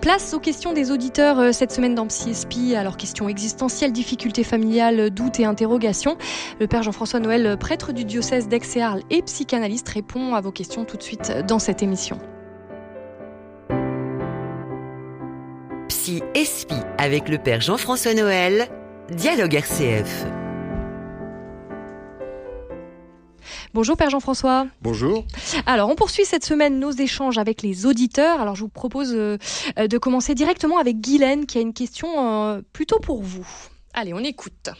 Place aux questions des auditeurs euh, cette semaine dans PsySP. Alors, questions existentielles, difficultés familiales, doutes et interrogations. Le Père Jean-François Noël, prêtre du diocèse d'Aix et et psychanalyste, répond à vos questions tout de suite dans cette émission. Psy avec le Père Jean-François Noël, Dialogue RCF. Bonjour Père Jean-François. Bonjour. Alors, on poursuit cette semaine nos échanges avec les auditeurs. Alors, je vous propose euh, de commencer directement avec Guylaine qui a une question euh, plutôt pour vous. Allez, on écoute.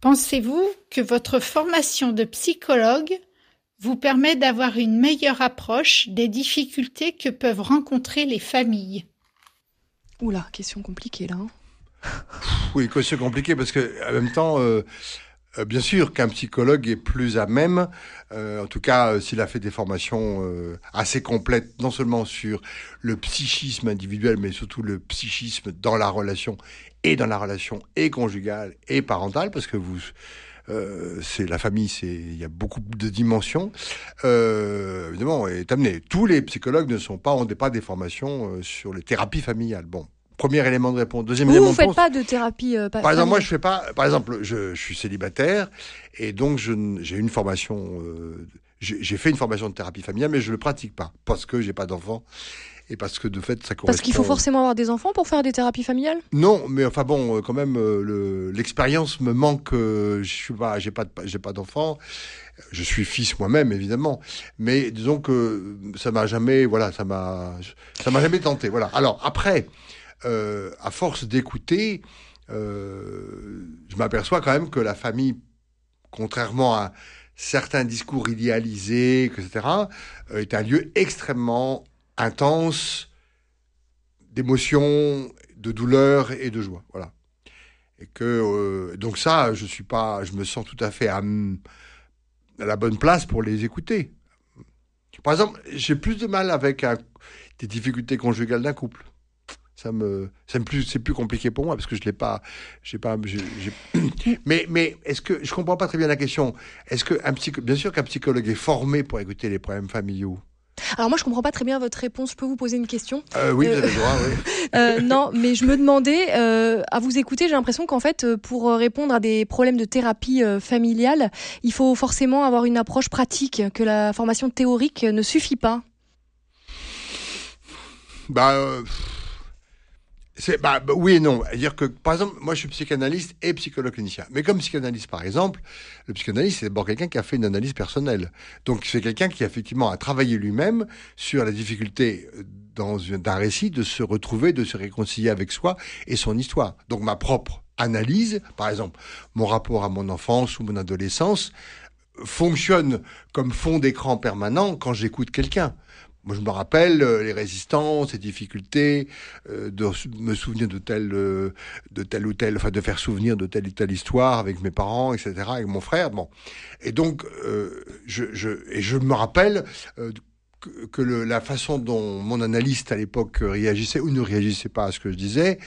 Pensez-vous que votre formation de psychologue vous permet d'avoir une meilleure approche des difficultés que peuvent rencontrer les familles? Oula, question compliquée là. Hein. oui, question compliquée parce que en même temps, euh, euh, bien sûr qu'un psychologue est plus à même, euh, en tout cas s'il a fait des formations assez complètes, non seulement sur le psychisme individuel, mais surtout le psychisme dans la relation et dans la relation et conjugale et parentale, parce que vous c'est la famille, c'est il y a beaucoup de dimensions. Euh, évidemment, est amené. Tous les psychologues ne sont pas ont pas des formations sur les thérapies familiales. Bon, Premier élément de réponse. Deuxième vous, élément vous ne faites pas de thérapie euh, Par exemple, moi, je fais pas. Par exemple, je, je suis célibataire et donc j'ai une formation. Euh, j'ai fait une formation de thérapie familiale, mais je ne le pratique pas parce que j'ai pas d'enfants et parce que de fait ça correspond. Parce qu'il faut forcément avoir des enfants pour faire des thérapies familiales? Non, mais enfin bon, euh, quand même, euh, l'expérience me manque. Je suis pas, j'ai pas, j'ai pas d'enfants. Je suis fils moi-même, évidemment, mais disons que ça m'a jamais, voilà, ça m'a, ça m'a jamais tenté. Voilà. Alors après, euh, à force d'écouter, euh, je m'aperçois quand même que la famille, contrairement à certains discours idéalisés, etc., euh, est un lieu extrêmement intense d'émotions, de douleur et de joie. Voilà. Et que donc ça, je suis pas, je me sens tout à fait à la bonne place pour les écouter. Par exemple, j'ai plus de mal avec des difficultés conjugales d'un couple ça me c'est plus c'est plus compliqué pour moi parce que je l'ai pas j'ai pas mais mais est-ce que je comprends pas très bien la question est-ce que un psy... bien sûr qu'un psychologue est formé pour écouter les problèmes familiaux alors moi je comprends pas très bien votre réponse. Je peux vous poser une question? Euh, Oui, vous avez le droit. Oui. euh, non, mais je me demandais euh, à vous écouter, j'ai l'impression qu'en fait euh, pour répondre à des problèmes de thérapie euh, familiale, il faut forcément avoir une approche pratique que la formation théorique ne suffit pas. Bah euh, bah, bah, oui et non. dire que, par exemple, moi je suis psychanalyste et psychologue clinicien. Mais comme psychanalyste, par exemple, le psychanalyste, c'est d'abord quelqu'un qui a fait une analyse personnelle. Donc c'est quelqu'un qui, effectivement, a travaillé lui-même sur la difficulté euh, dans d'un récit de se retrouver, de se réconcilier avec soi et son histoire. Donc ma propre analyse, par exemple, mon rapport à mon enfance ou mon adolescence, fonctionne comme fond d'écran permanent quand j'écoute quelqu'un. Moi, je me rappelle euh, les résistances, les difficultés, euh, de me souvenir de telle, euh, de telle ou telle, enfin, de faire souvenir de telle ou telle histoire avec mes parents, etc., avec mon frère. Bon, et donc, je, je, et je me rappelle que, la façon dont mon analyste à l'époque réagissait ou ne réagissait pas à ce que je disais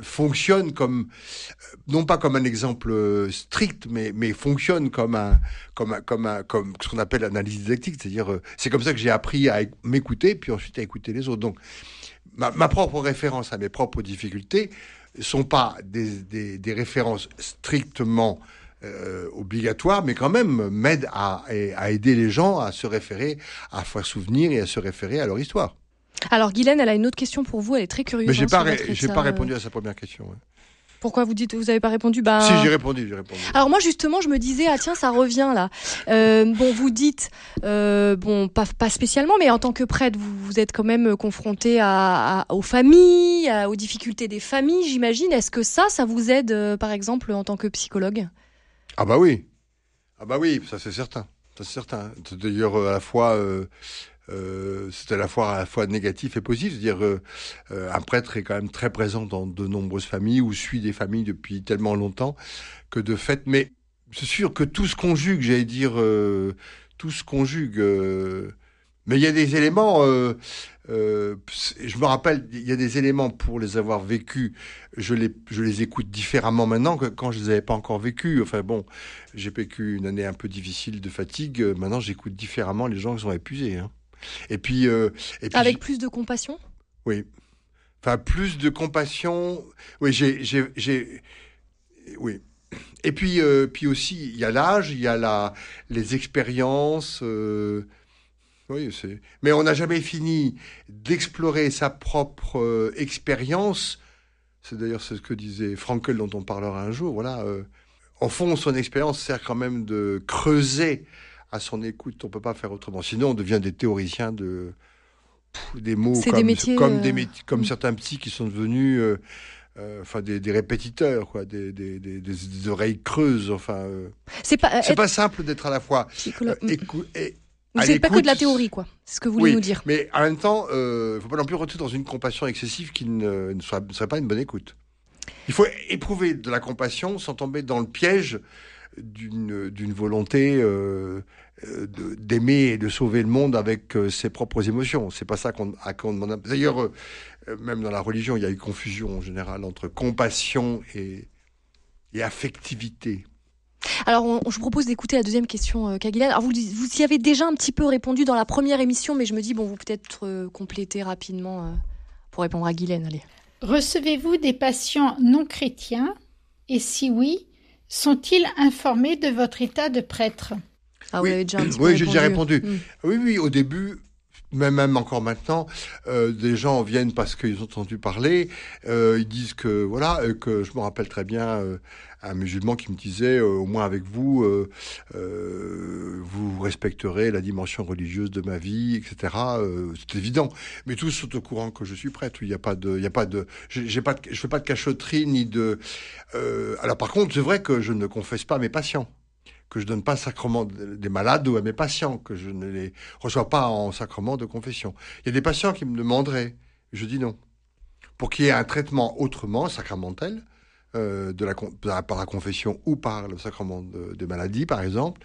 fonctionne comme non pas comme un exemple strict mais mais fonctionne comme un comme un, comme un, comme ce qu'on appelle l'analyse didactique. C'est-à-dire c'est comme ça que j'ai appris à m'écouter puis ensuite à écouter les autres. Donc ma, propre référence à mes propres difficultés sont pas des, des références strictement euh, obligatoire, mais quand même m'aide à, à, aider les gens à se référer, à faire souvenir et à se référer à leur histoire. Alors Guylaine, elle a une autre question pour vous, elle est très curieuse. Mais j'ai hein, pas, pas répondu à sa première question. Pourquoi vous dites vous avez pas répondu? Bah... Si j'ai répondu, j'ai répondu. Alors moi justement je me disais ah tiens ça revient là. Euh, bon vous dites euh, bon pas, pas spécialement mais en tant que prêtre vous, vous êtes quand même confronté à, à, aux familles, à, aux difficultés des familles j'imagine. Est-ce que ça ça vous aide euh, par exemple en tant que psychologue? Ah bah oui, ah bah oui, ça c'est certain, c'est certain. D'ailleurs à la fois, euh, euh, c'est à la fois à la fois négatif et positif. C'est-à-dire euh, un prêtre est quand même très présent dans de nombreuses familles ou suit des familles depuis tellement longtemps que de fait. Mais c'est sûr que tout se conjugue, j'allais dire, tout se conjugue. mais il y a des éléments. Euh, je me rappelle, il y a des éléments pour les avoir vécus, je les, je les écoute différemment maintenant que quand je les avais pas encore vécus. Enfin bon, j'ai vécu une année un peu difficile de fatigue. Maintenant, j'écoute différemment les gens qui sont épuisés. Hein. Et puis, euh, et puis avec plus de compassion? Oui. Enfin, plus de compassion. Oui, j'ai, oui. Et puis, euh, puis aussi, il y a l'âge, il y a la, les expériences. Oui, c'est. Mais on n'a jamais fini d'explorer sa propre euh, expérience. C'est d'ailleurs ce que disait Frankel, dont on parlera un jour. Voilà. euh, au fond, son expérience sert quand même de creuser à son écoute. On peut pas faire autrement. Sinon, on devient des théoriciens de pff, des mots comme des métiers, comme euh, des métiers- comme mm. certains psys qui sont devenus euh, enfin des, des répétiteurs quoi, des, oreilles creuses. Enfin, euh, C'est pas, simple d'être à la fois et Vous à n'êtes pas que de la théorie, quoi. C'est ce que vous voulez Oui, nous dire. Mais en même temps, il ne faut pas non plus rentrer dans une compassion excessive qui ne, ne soit- ne serait pas une bonne écoute. Il faut éprouver de la compassion sans tomber dans le piège d'une volonté euh, euh, d'aimer et de sauver le monde avec euh, ses propres émotions. C'est pas ça qu'on qu'on demande. D'ailleurs, euh, euh, même dans la religion, il y a eu confusion en général entre compassion et, et affectivité. Alors, on- je vous propose d'écouter la deuxième question, euh. Alors, vous, vous y avez déjà un petit peu répondu dans la première émission, mais je me dis, bon, vous peut-être euh, compléter rapidement euh, pour répondre à Guylaine. Allez. Recevez-vous des patients non chrétiens? Et si oui, sont-ils informés de votre état de prêtre? Ah, Oui. vous avez déjà un petit peu Oui, j'ai déjà répondu. Mm. Oui, oui, au début, même, même encore maintenant, euh, des gens viennent parce qu'ils ont entendu parler. euh, ils disent que, voilà, euh, que je me rappelle très bien euh, un musulman qui me disait, euh, au moins avec vous, vous respecterez la dimension religieuse de ma vie, etc. C'est évident. Mais tous sont au courant que je suis prêtre. Il n'y a pas de, il y a pas de, j'ai pas, je fais pas de cachotterie ni de. alors par contre, c'est vrai que je ne confesse pas mes patients que je donne pas sacrement des malades ou à mes patients, que je ne les reçois pas en sacrement de confession. Il y a des patients qui me demanderaient, je dis non. Pour qu'il y ait un traitement autrement, sacramentel, euh, par la confession ou par le sacrement de, de maladie, par exemple,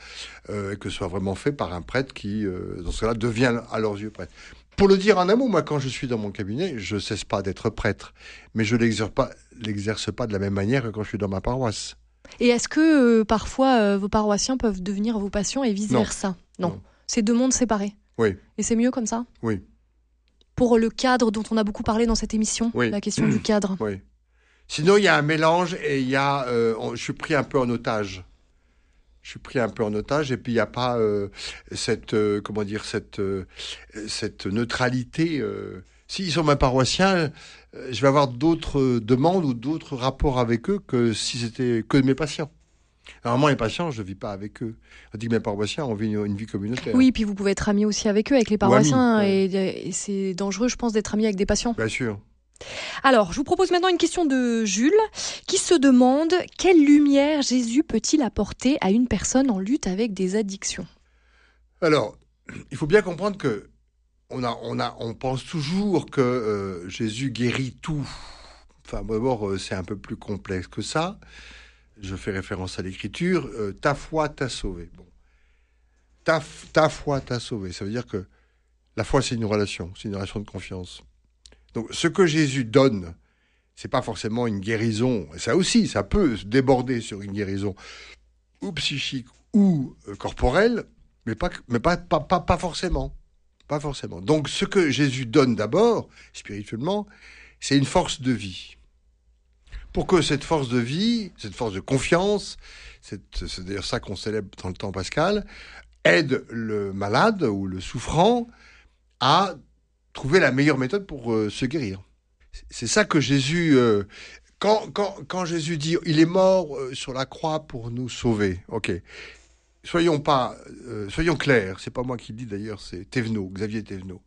euh, que ce soit vraiment fait par un prêtre qui, euh, dans ce cas-là, devient à leurs yeux prêtre. Pour le dire en un mot, moi, quand je suis dans mon cabinet, je cesse pas d'être prêtre, mais je pas, l'exerce pas de la même manière que quand je suis dans ma paroisse. Et est-ce que euh, parfois euh, vos paroissiens peuvent devenir vos patients et vice-versa? Non. Non. C'est deux mondes séparés. Oui. Et c'est mieux comme ça? Oui. Pour le cadre dont on a beaucoup parlé dans cette émission, Oui. la question du cadre. Oui. Sinon, il y a un mélange et il y a. euh, on- je suis pris un peu en otage. Je suis pris un peu en otage et puis il n'y a pas cette comment dire cette cette neutralité. euh. S'ils sont mes paroissiens, je vais avoir d'autres euh, demandes ou d'autres rapports avec eux que si c'était que mes patients. Normalement, les patients, je ne vis pas avec eux. On dit que mes paroissiens ont une, une vie communautaire. Oui, puis vous pouvez être ami aussi avec eux, avec les paroissiens, amis, ouais. et, et c'est dangereux, je pense, d'être ami avec des patients. Bien sûr. Alors, je vous propose maintenant une question de Jules, qui se demande quelle lumière Jésus peut-il apporter à une personne en lutte avec des addictions? Alors, il faut bien comprendre que on, a, on, a, on pense toujours que euh, Jésus guérit tout. Enfin, d'abord, euh, c'est un peu plus complexe que ça. Je fais référence à l'écriture. euh, ta foi t'a sauvé. Bon. Ta, ta foi t'a sauvé. Ça veut dire que la foi, c'est une relation, c'est une relation de confiance. Donc, ce que Jésus donne, c'est pas forcément une guérison. Ça aussi, ça peut déborder sur une guérison ou psychique ou euh, corporelle, mais pas, mais pas, pas, pas, pas forcément. Pas forcément. Donc, ce que Jésus donne d'abord, spirituellement, c'est une force de vie. Pour que cette force de vie, cette force de confiance, c'est d'ailleurs ça qu'on célèbre dans le temps pascal, aide le malade ou le souffrant à trouver la meilleure méthode pour euh, se guérir. C'est ça que Jésus, euh, quand, quand, quand Jésus dit, il est mort euh, sur la croix pour nous sauver. Ok. Soyons pas, euh, soyons clairs. C'est pas moi qui le dis d'ailleurs, c'est Thévenot, Xavier Thévenot,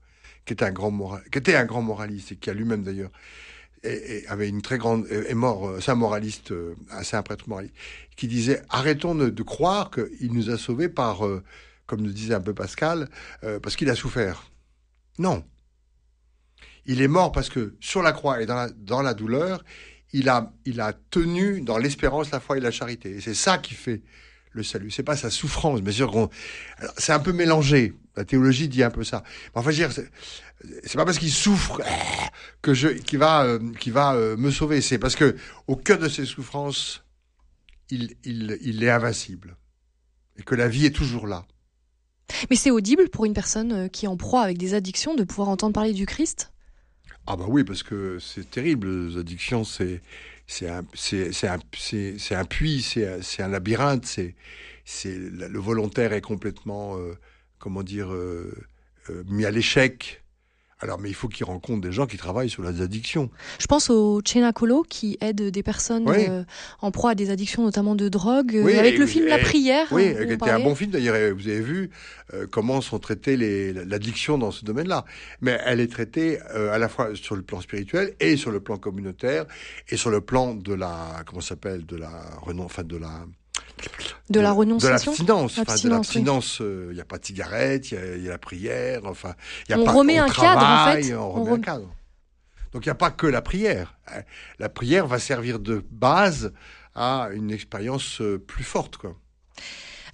qui était un grand qui était un grand moraliste et qui a lui-même d'ailleurs et, avait une très grande est mort. euh, C'est un moraliste, euh, c'est un prêtre moraliste, qui disait arrêtons de, croire qu'il nous a sauvés par, euh, comme nous disait un peu Pascal, parce qu'il a souffert. Non. Il est mort parce que sur la croix et dans la, dans la douleur, il a, il a tenu dans l'espérance, la foi et la charité. Et c'est ça qui fait le salut. C'est pas sa souffrance. Bien sûr qu'on, c'est un peu mélangé. La théologie dit un peu ça. Mais enfin, je veux dire, c'est, pas parce qu'il souffre que je, qui va, euh, qui va euh, me sauver. C'est parce que au cœur de ses souffrances, il, il, il est invincible et que la vie est toujours là. Mais c'est audible pour une personne euh, qui est en proie avec des addictions de pouvoir entendre parler du Christ? Ah bah oui, parce que c'est terrible, les addictions, c'est c'est un, c'est, un, c'est, un puits, c'est, c'est un labyrinthe, c'est, c'est, le volontaire est complètement, euh, comment dire, euh, euh, mis à l'échec. Alors, mais il faut qu'ils rencontrent des gens qui travaillent sur les addictions. Je pense au Chenacolo qui aide des personnes euh, en proie à des addictions, notamment de drogue, oui, avec le film La Prière. Oui, hein, qui était un bon film d'ailleurs. Vous avez vu euh, comment sont traitées l'addiction dans ce domaine-là. Mais elle est traitée euh, à la fois sur le plan spirituel et sur le plan communautaire et sur le plan de la, comment s'appelle, de la, enfin de la de, la renonciation De l'abstinence. de l'abstinence, euh, il n'y a pas de cigarette, il y, a la prière, enfin... Y a on pas, remet un cadre, en fait. On, remet un cadre. Donc il n'y a pas que la prière. La prière va servir de base à une expérience euh, plus forte, quoi.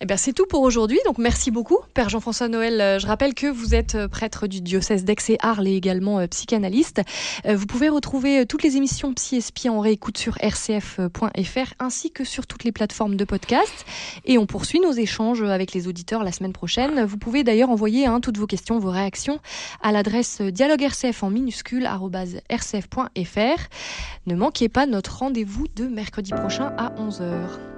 Eh bien, c'est tout pour aujourd'hui. Donc, merci beaucoup, Père Jean-François Noël. Euh, je rappelle que vous êtes euh, prêtre du diocèse d'Aix et Arles et également euh, psychanalyste. Vous pouvez retrouver toutes les émissions Psy et en réécoute sur rcf.fr ainsi que sur toutes les plateformes de podcast. Et on poursuit nos échanges avec les auditeurs la semaine prochaine. Vous pouvez d'ailleurs envoyer hein, toutes vos questions, vos réactions à l'adresse dialogue rcf en minuscule rcf.fr. Ne manquez pas notre rendez-vous de mercredi prochain à 11h.